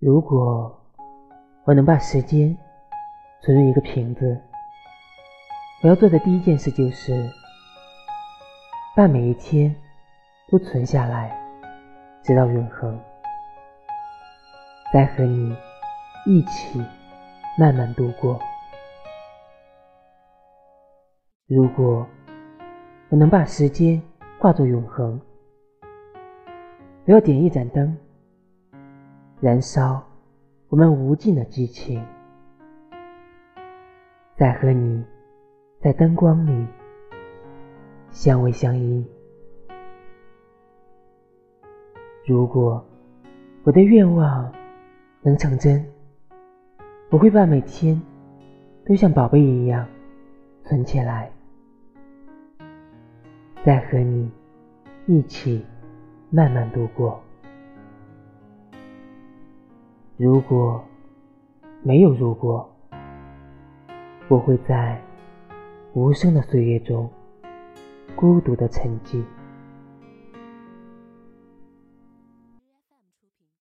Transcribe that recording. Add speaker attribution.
Speaker 1: 如果我能把时间存入一个瓶子，我要做的第一件事就是把每一天都存下来，直到永恒，再和你一起慢慢度过。如果我能把时间化作永恒，我要点一盏灯。燃烧我们无尽的激情，再和你在灯光里相偎相依。如果我的愿望能成真，我会把每天都像宝贝一样存起来，再和你一起慢慢度过。如果没有如果，我会在无声的岁月中孤独的沉寂。